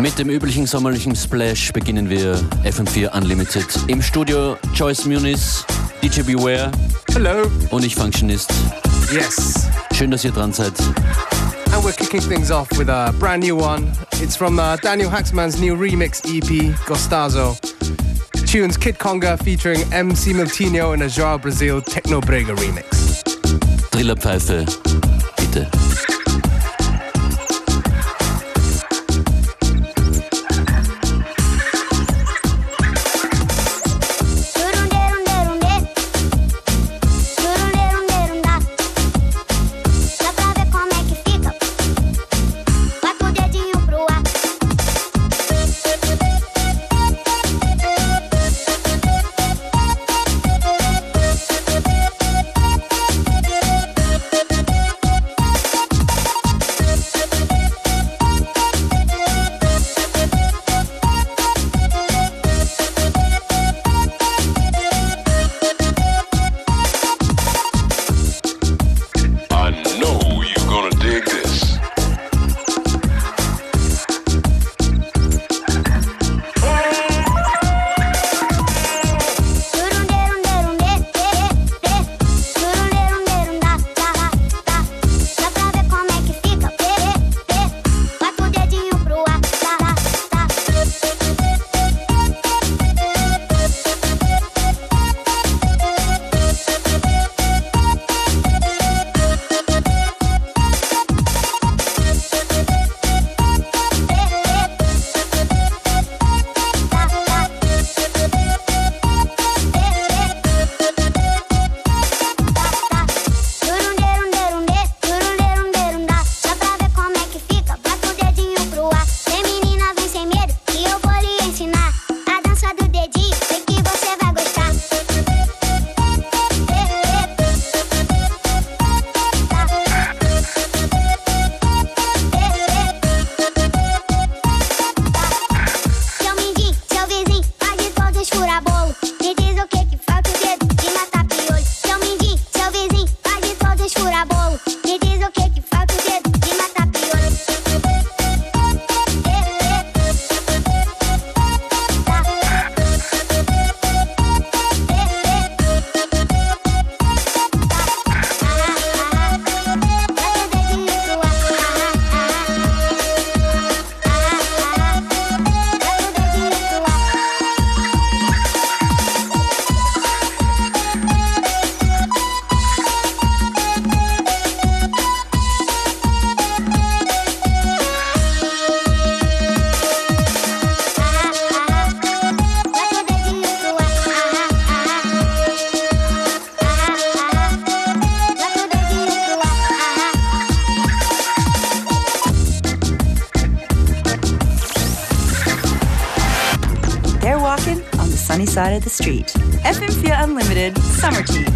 Mit dem üblichen sommerlichen Splash beginnen wir FM4 Unlimited. Im Studio Joyce Muniz, DJ Beware. Hello. Und ich Functionist. Yes. Schön, dass ihr dran seid. And we're kicking things off with a brand new one. It's from uh, Daniel Haxman's new remix EP, Gostazo. tunes Kid Conga featuring MC Miltinho in a Joao Brazil Techno Brega remix. Trillerpfeife, side of the street. FM4 Unlimited Summer Tea.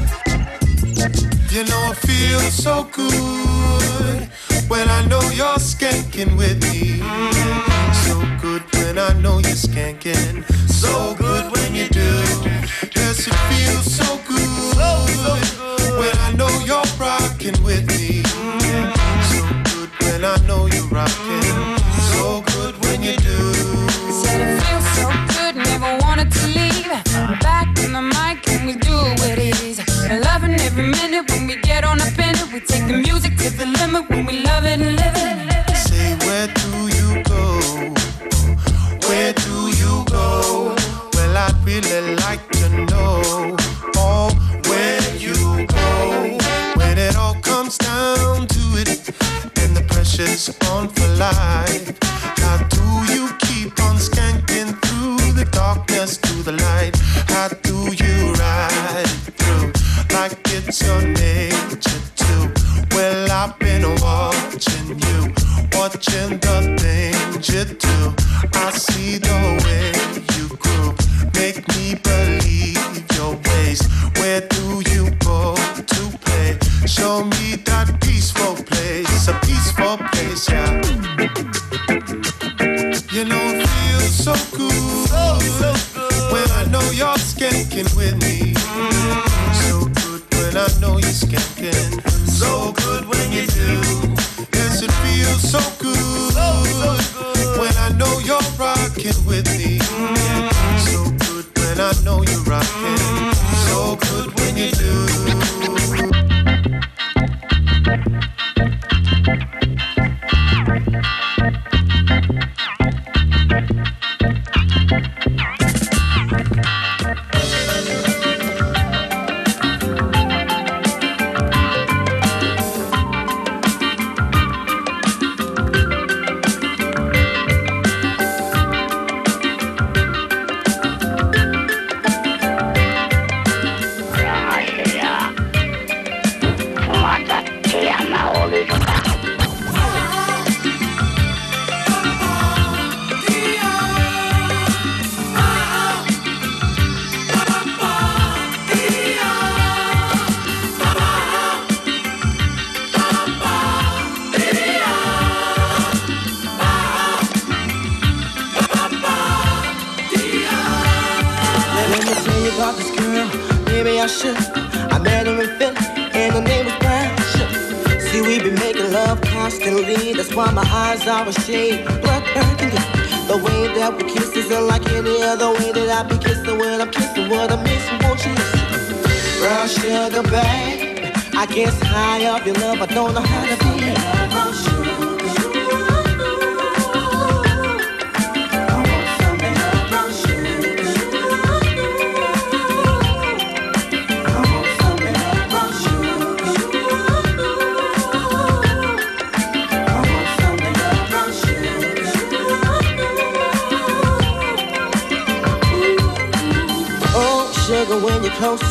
You know, it feels so good when I know you're skanking with me. So good when I know you're skanking. So good when you do. Yes, it feels so good when I know you're rocking with me.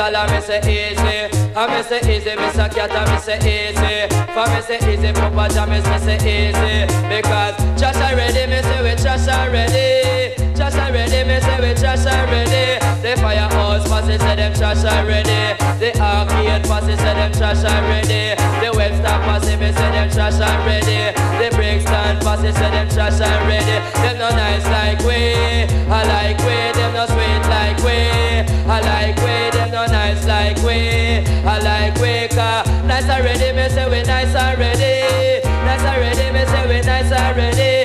Digital, and me say easy. And me say easy, Mr. Cat, and me say easy. For me say easy, Papa Jam, me say easy. Because trash already, me say we trash already. Trash already, me say we trash already. The firehouse posse say them trash already. The arcade posse say them trash already. The Webster posse me say them trash already. The Brixton posse say them trash already. Them no nice like we, I like we. Them no sweet like we, I like we. Them no nice like we, I like we. Cause nice already, me say we nice already. Nice already, me say we nice already.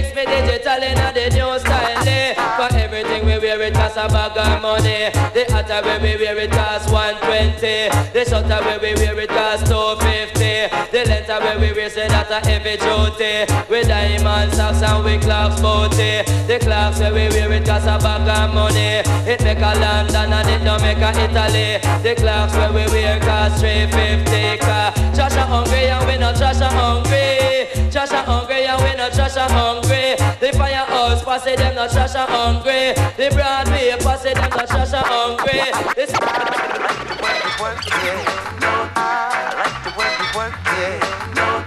Mix me digital in the new style. eh. For everything we wear it cost a bag of money. The hotter way we wear it cost 120. The shorter we wear it cost 250. The length way we wear say that a heavy duty. With diamond socks and with clocks booty. The clocks way we wear it cost a bag of money. It make a London and it don't make a Italy. The clocks way we wear cost 350. Cause trash a hungry and we not trash a hungry. Trash a hungry and we not trash a hungry. The firehouse posse them not trash a hungry. The Broadway posse them not trash a hungry. This work, yeah. No, I like the you work, yeah. No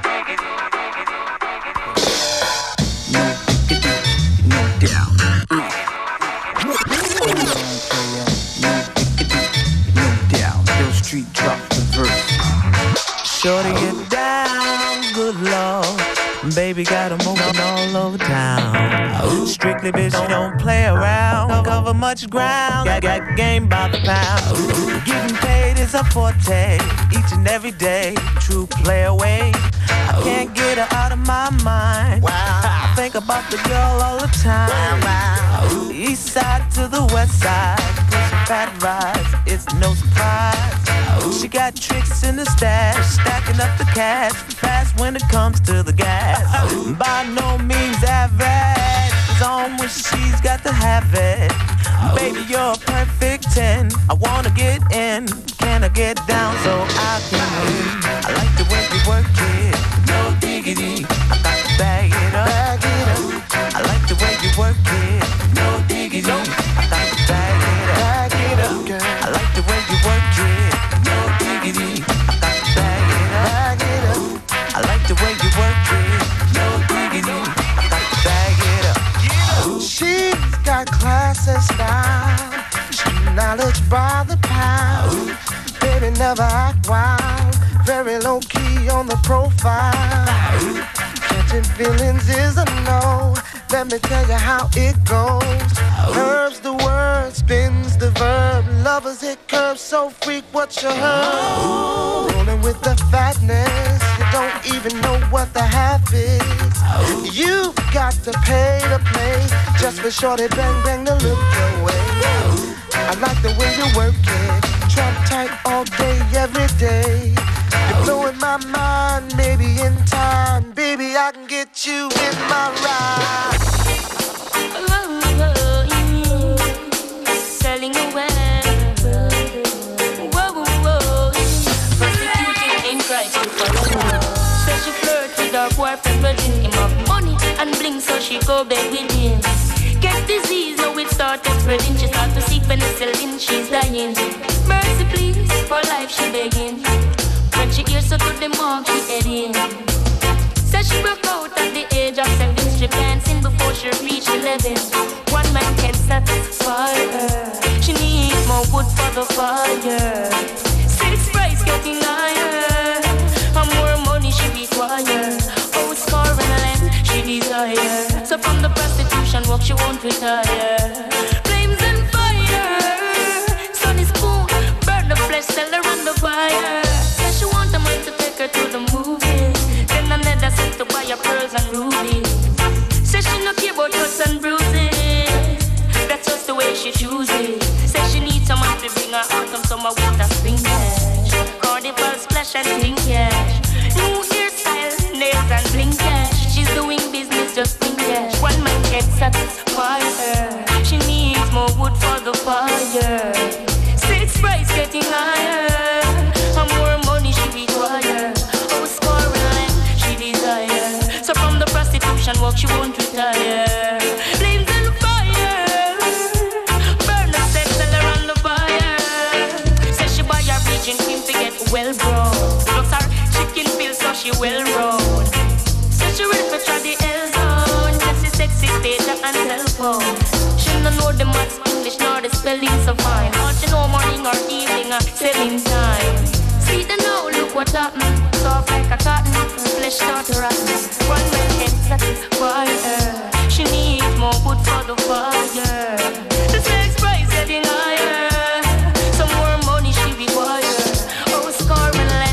verse. Shorty get down, good lord. Baby got got 'em moving all over town. Strictly bitch, don't play around. Cover much ground. Got, got game by the pound. Getting paid is a forte. Each and every day, true play away. I can't get her out of my mind. I think about the girl all the time. East side to the west side, fat rides. It's no surprise. She got tricks in the stash, stacking up the cash. Fast when it comes to the gas. By no means average. It's on when she's got to have it. Baby, you're a perfect 10. I wanna get in. Can I get down so I can win? I like the way you work it. No diggity. I got to. Bag it up. I like the way you work it. Style. She knowledge by the pound. Baby never act wild. Very low key on the profile. Catching feelings is a no. let me tell you how it goes. Curves the word, spins the verb. Lovers hit curves so freak what you heard. Rolling with the fatness, don't even know what the half is. You've got to pay to play just for shorty bang bang to look your way. I like the way you work it, trap tight all day, every day. You're blowing my mind, maybe in time, baby I can get you in my ride. Her but him have money and bling, so she go bed with him. Get disease, now it started spreading. She start to seek penicillin, she's dying. Mercy, please, for life she begging. When she hears so to the mark, she heading. Says she broke out at the age of seven, strip dancing before she reached eleven. One man can satisfy her. She needs more wood for the fire. She won't retire. Flames and fire. Sun is cool, burn the flesh, sell her on the fire. Says she want a man to take her to the movies. Then another set to buy her pearls and rubies. Says she no care about cuts and bruises. That's just the way she chooses. Says she needs someone to bring her autumn, summer, winter, spring. Carnival splash and think She no know the maths, English, nor the spelling so fine. All she know morning or evening or selling time. See the now, look what happened. Soft like a cotton, flesh start to rotten. One man can satisfy. She needs more wood for the fire. The sex price getting higher. Some more money she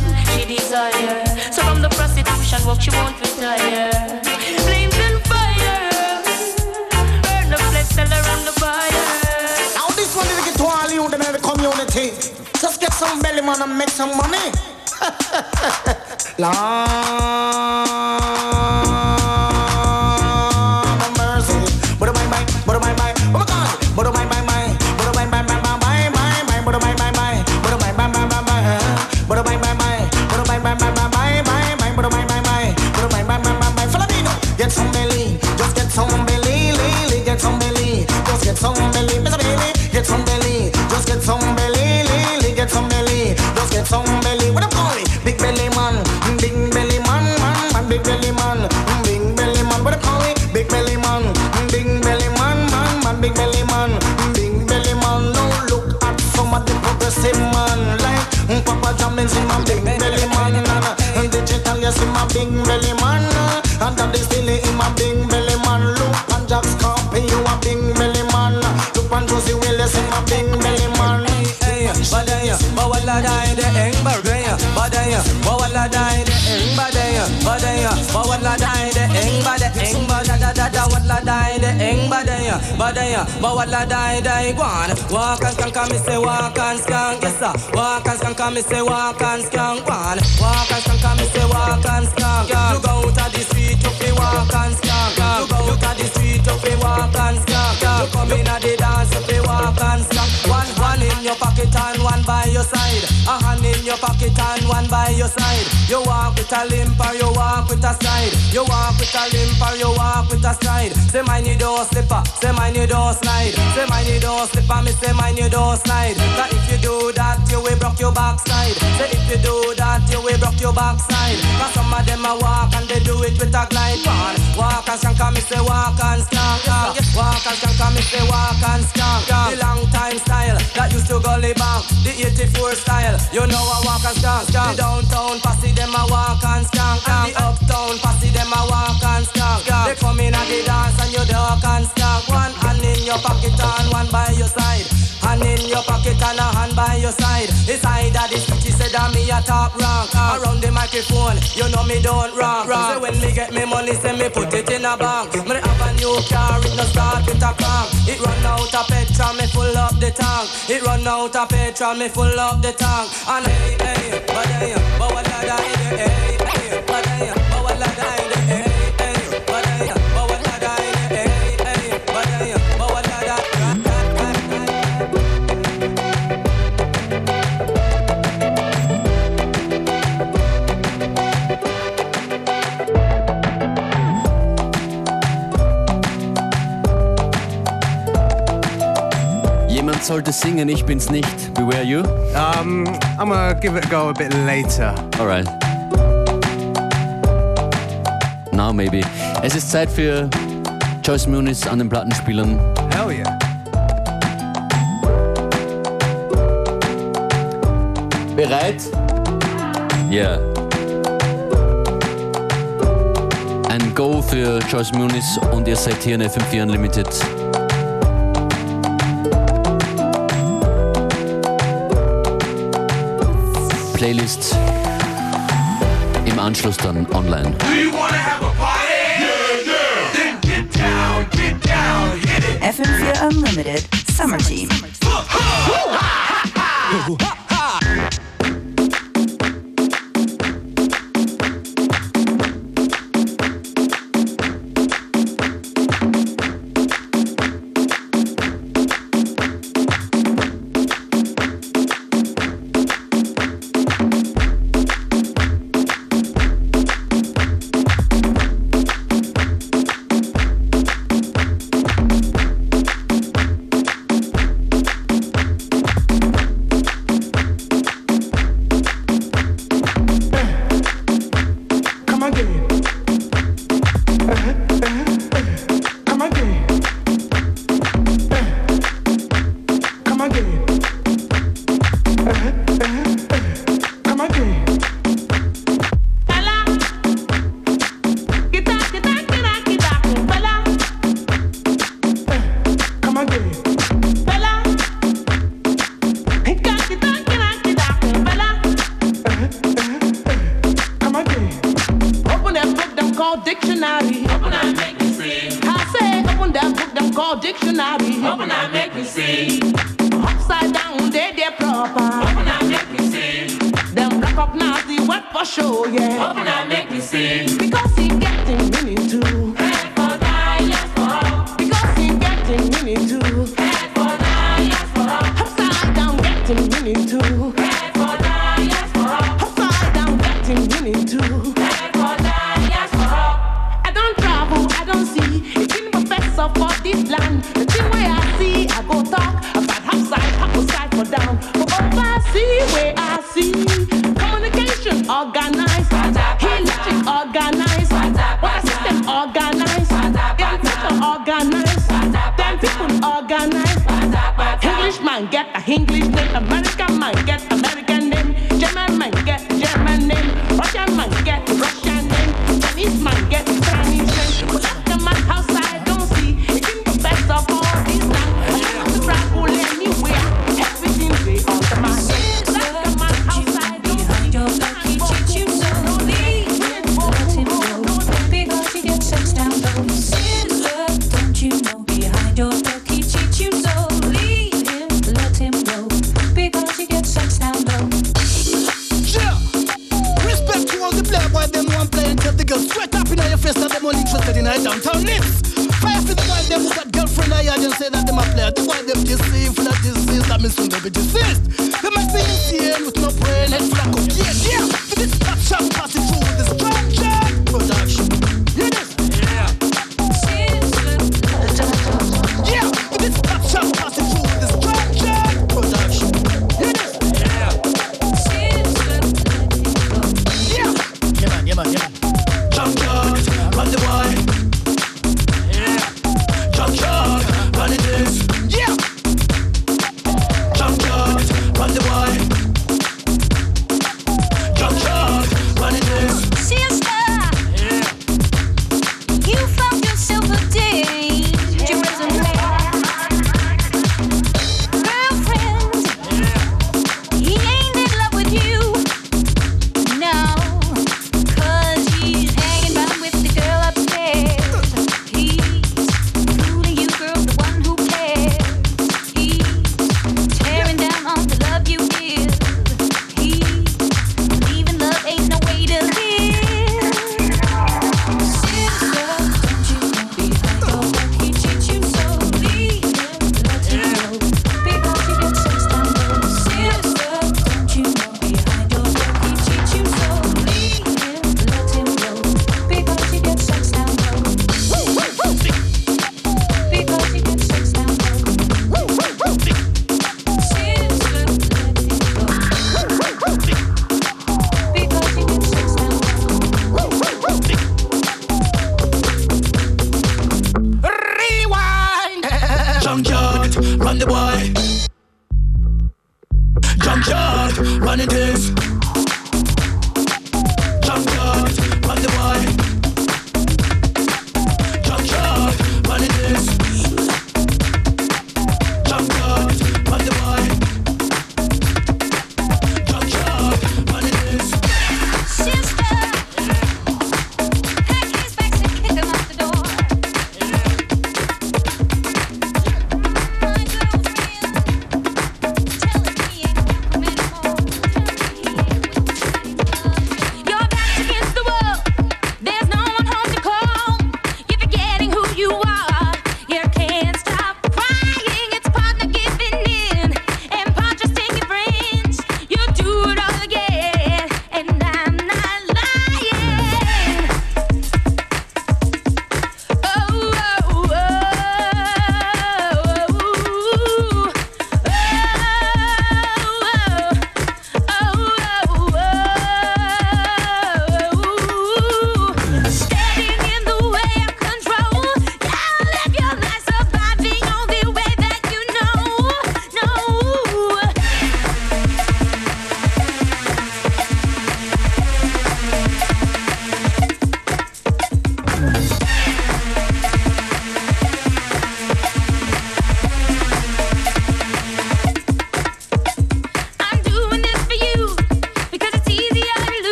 and she desire. So from the prostitution work she won't belly man and make some money. Lord have mercy. But my my, but my my, oh my God. But my my my, but my my my my my my my, but my my my, but my my my my my, but my my my, but my my my my my my my, but my my my, but my my my my my. Follow me. Get some belly, just get some belly, lily, get some belly, just get some belly, some belly. What I'm calling, bada da da da wala dai de eng badaya. Badaya, bawala dai dai guan. Walk and skank, me say walk and skank, yes sir. Walk and skank, me say walk and skank guan. Walk and skank, me say walk and skank. You go out of the street, you fi walk and skank. You go out of the street, you fi walk and skank. You come in at the dance, you fi walk and skank in your pocket and one by your side. A hand in your pocket and one by your side. You walk with a limp or you walk with a stride. You walk with a limp or you walk with a stride. Say mine you don't slipper, say mine you don't slide. Say mine you don't slipper, me say mine you don't slide. Cause if you do that, you will broke your backside. Say if you do that, you will broke your backside. Cause some of them a walk and they do it with a glide pan. Walk and shanka, me say walk and skank. Walk and shanka, me say walk and skank. The long time style that you used to gully the 84 style. You know I walk and stand, stand. The downtown posse them I walk and stand, And The uptown posse them I walk and stand, stand. They come in at the dance and you duck and stand. One hand in your pocket and one by your side. Hand in your pocket and a hand by your side. The side of the street whether me a talk wrong. Around the microphone, you know me don't wrong. Say when me get me money, say me put it in a bank. Me have a new car, it no start with a crank. It run out of petrol, me full up the tank. It run out of petrol, me full up the tank. And hey, hey. sollte singen, ich bin's nicht. Beware you? Um, I'm gonna give it a go a bit later. Alright. Now maybe. Es ist Zeit für Joyce Muniz an den Plattenspielern. Hell yeah. Bereit? Ja. Yeah. Ein Go für Joyce Muniz und ihr seid hier in FM4 Unlimited. Playlist im Anschluss dann online. FM4 Unlimited Summer Team.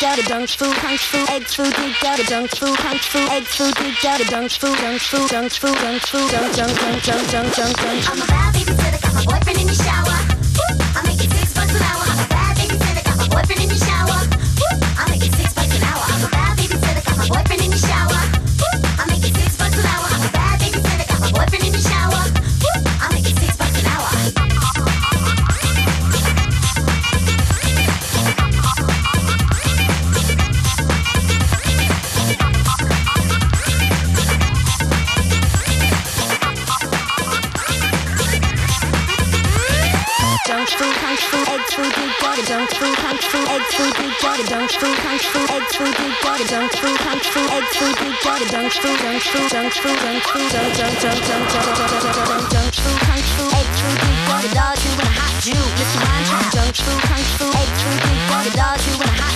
dada dunks foo punks foo eggs foo dig dada dunks foo punks foo eggs foo dig dada dunks foo dunks foo dunks foo dunks foo dunks dunks dunks dunks dunks dunks dunks I'm a baby junk junk food junk food egg food big junk junk food junk food junk food junk food junk junk junk junk junk junk junk junk junk food junk food egg food big got a dog you want a hot Jew Mr. Wine Junk food junk food egg food big got a dog you want a hot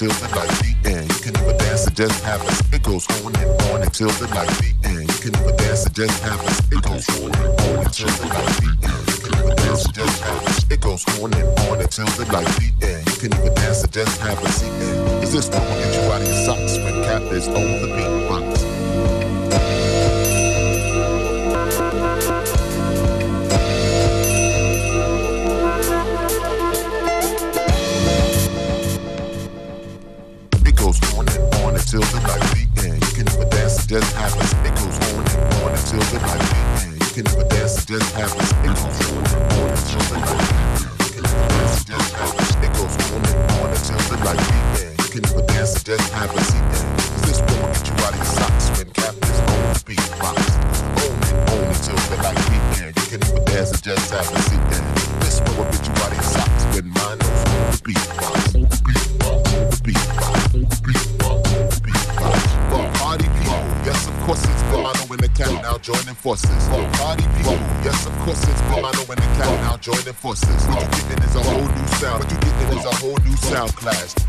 until the light the end. You can never dance, it just happens. It goes on and on until the light the end. You can never dance, it just happens. It goes on and on until the light the end. You can never dance, it just happens. It goes on and on until the light the end. You can never dance, it just happens. Is this will get you out of your socks when Cap is on the beatbox? Until the light the end. You can never dance, it just happens. It goes on and on until the light the end. You can never dance, it just happens. It goes on and on until the light the end. You can never dance, it just happens. It goes on and on until the light the end. You can never dance, it just happens. The end. Is this will get you out of your socks when Cap is on the beatbox? On and on until the light the end. You can never dance, it just happens. What you getting is a whole new sound. What you getting is a whole new sound class.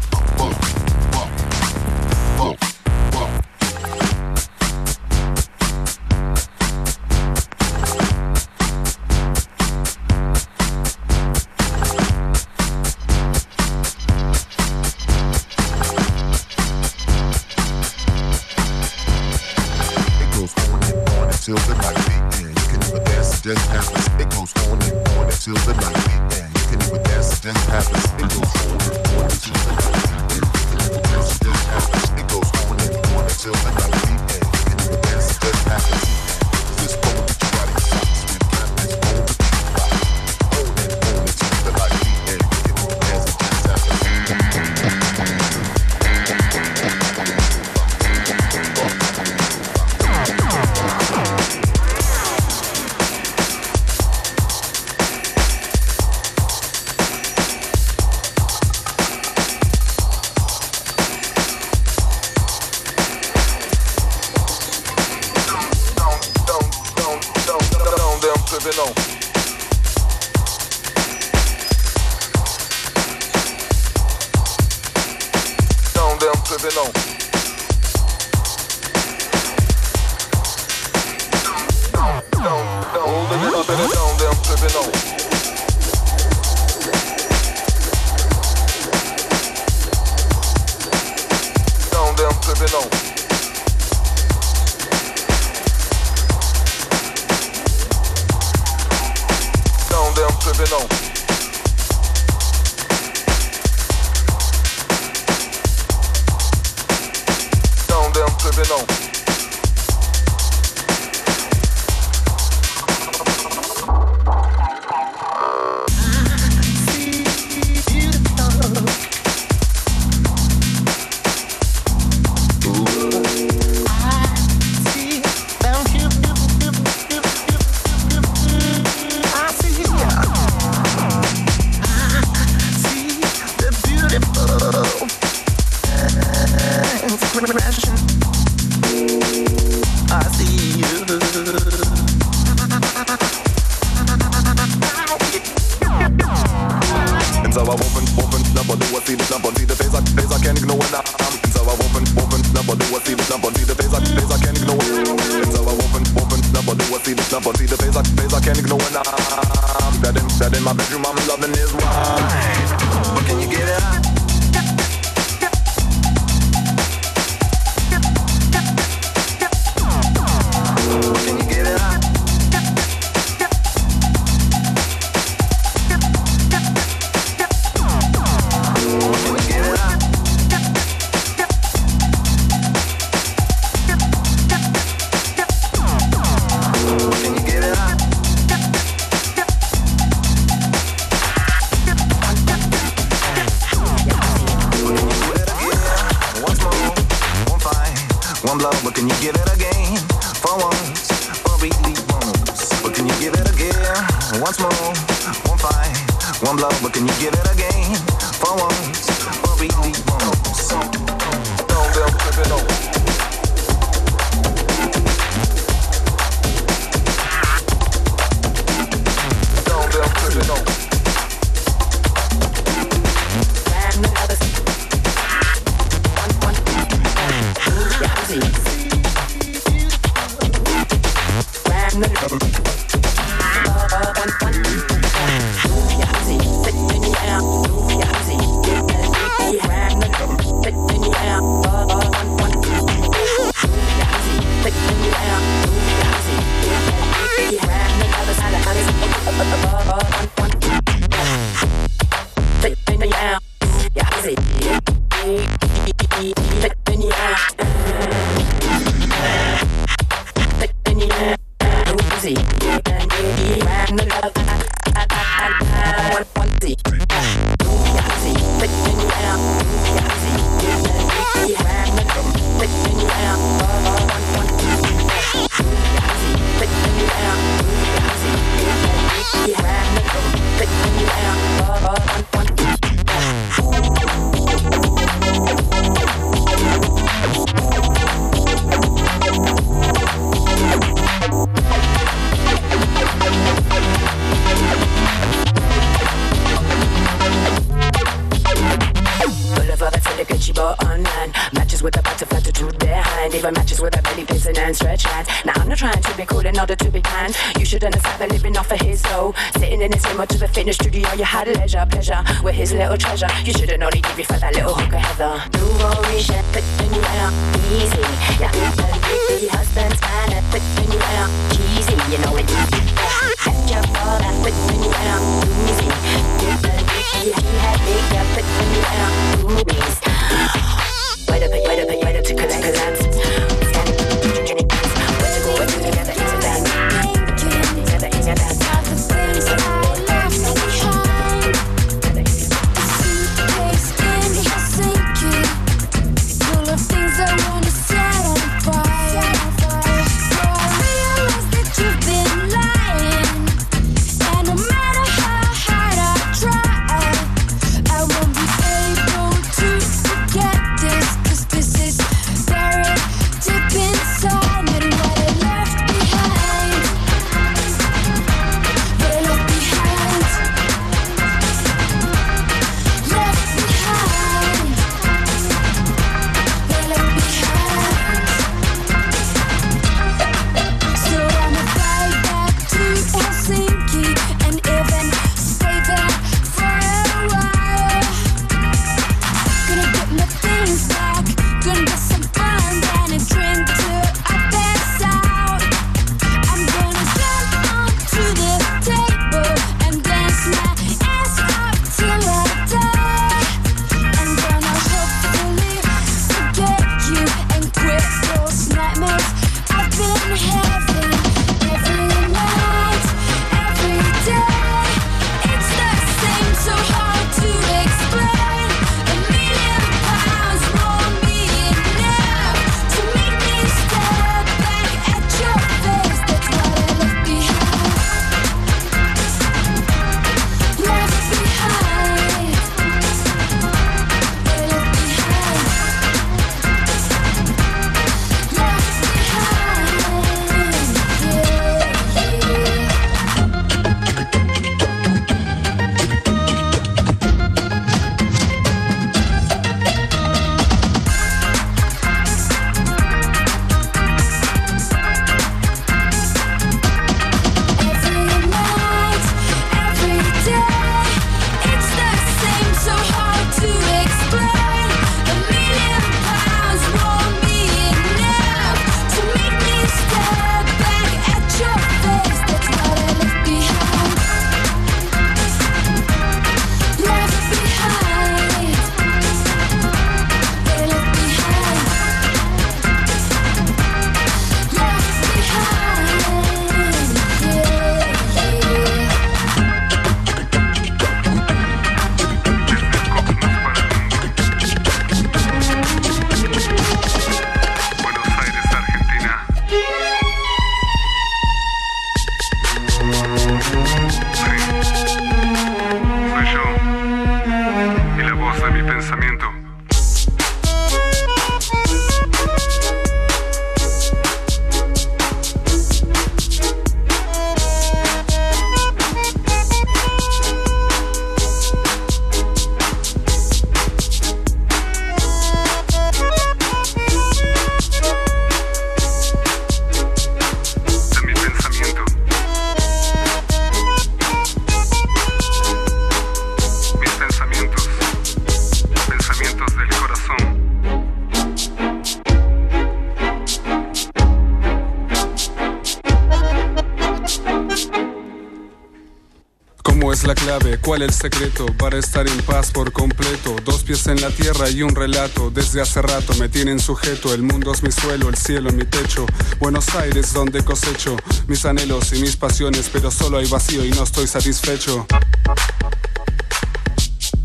¿Cómo es clave? ¿Cuál el secreto para estar en paz por completo? Dos pies en la tierra y un relato. Desde hace rato me tienen sujeto. El mundo es mi suelo, el cielo mi techo. Buenos Aires donde cosecho mis anhelos y mis pasiones, pero solo hay vacío y no estoy satisfecho.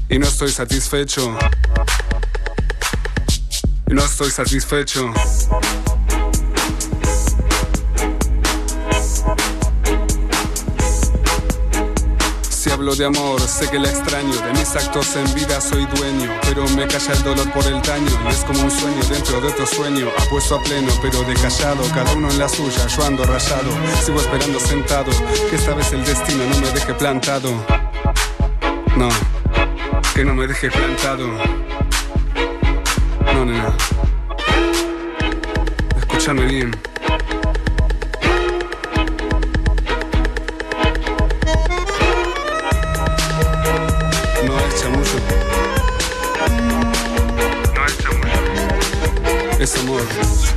Y no estoy satisfecho. Y no estoy satisfecho. Hablo de amor, sé que la extraño. De mis actos en vida soy dueño. Pero me calla el dolor por el daño. Y es como un sueño dentro de otro sueño. Apuesto a pleno, pero de callado. Cada uno en la suya, yo ando rayado. Sigo esperando sentado. Que esta vez el destino no me deje plantado. No, que no me deje plantado. No, nena. Escúchame bien. essa loja.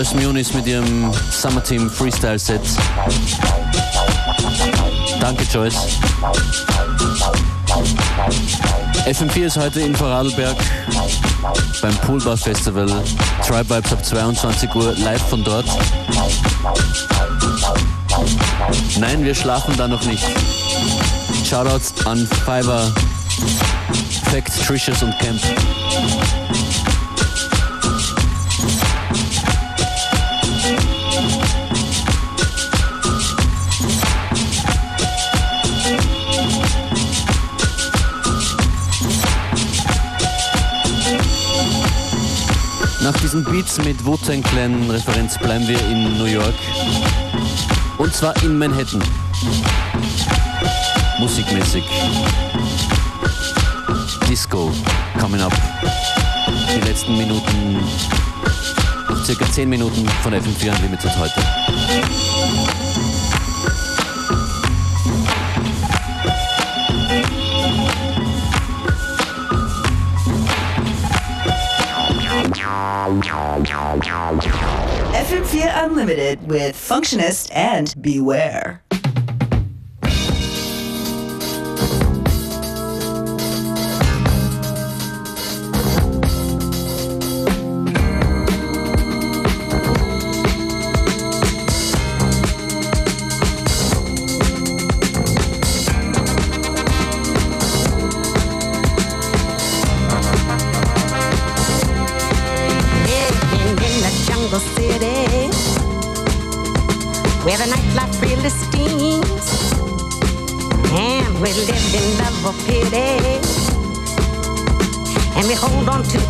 Joyce Muniz mit ihrem Summer Team Freestyle Set. Danke, Joyce. FM4 ist heute in Vorarlberg beim Poolbar Festival. Tribe Vibes ab 22 Uhr live von dort. Nein, wir schlafen da noch nicht. Shoutouts an Fiverr, Fact, Trishers und Camp. Diesen Beats mit Wu-Tang Clan Referenz bleiben wir in New York. Und zwar in Manhattan. Musikmäßig. Disco coming up. Die letzten Minuten, circa 10 Minuten von FM4 Unlimited heute. FM4 Unlimited with Functionist and Beware. In love or pity and we hold on to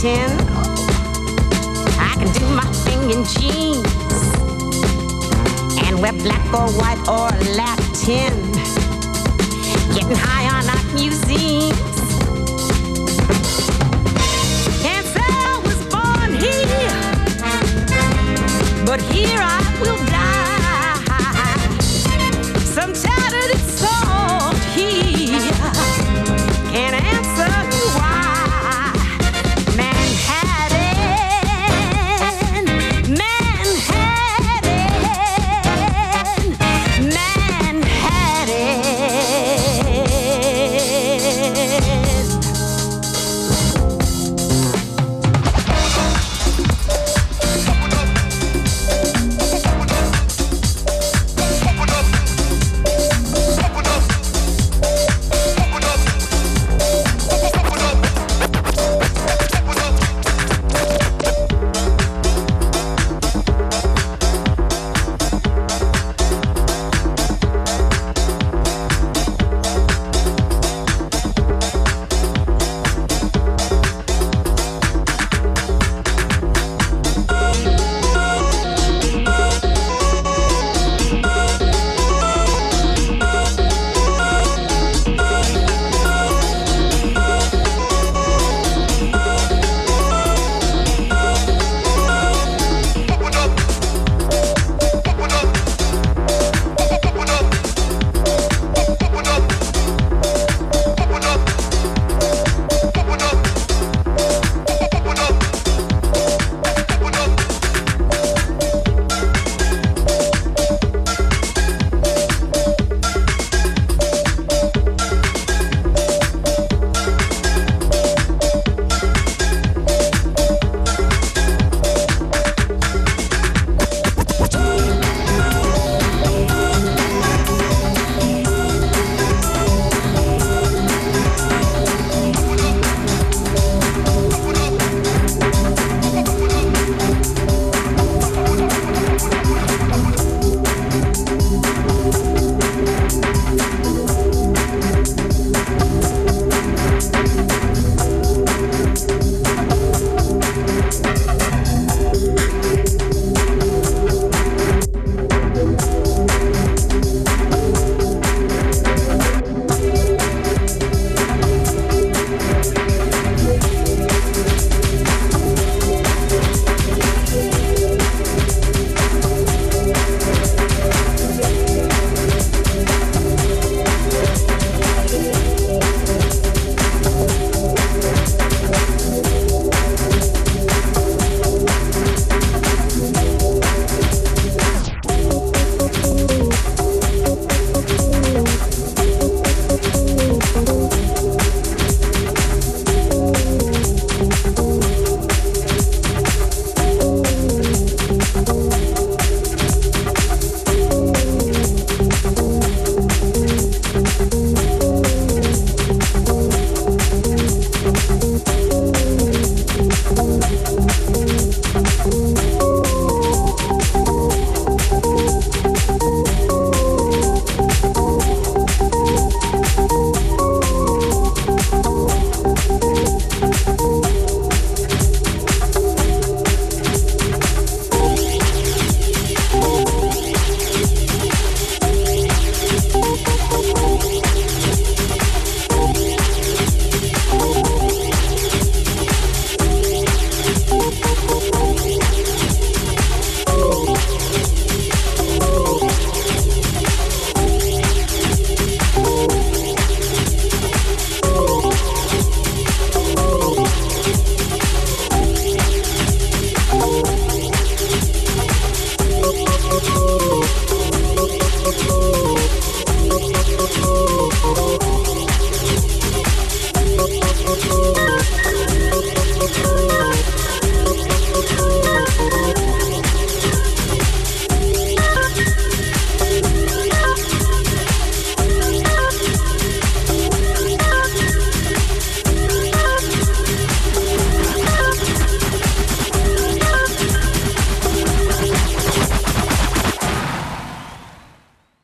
satin. I can do my thing in jeans and wear black or white or Latin. Getting high on art museums. Can't say I was born here, but here I will die. Some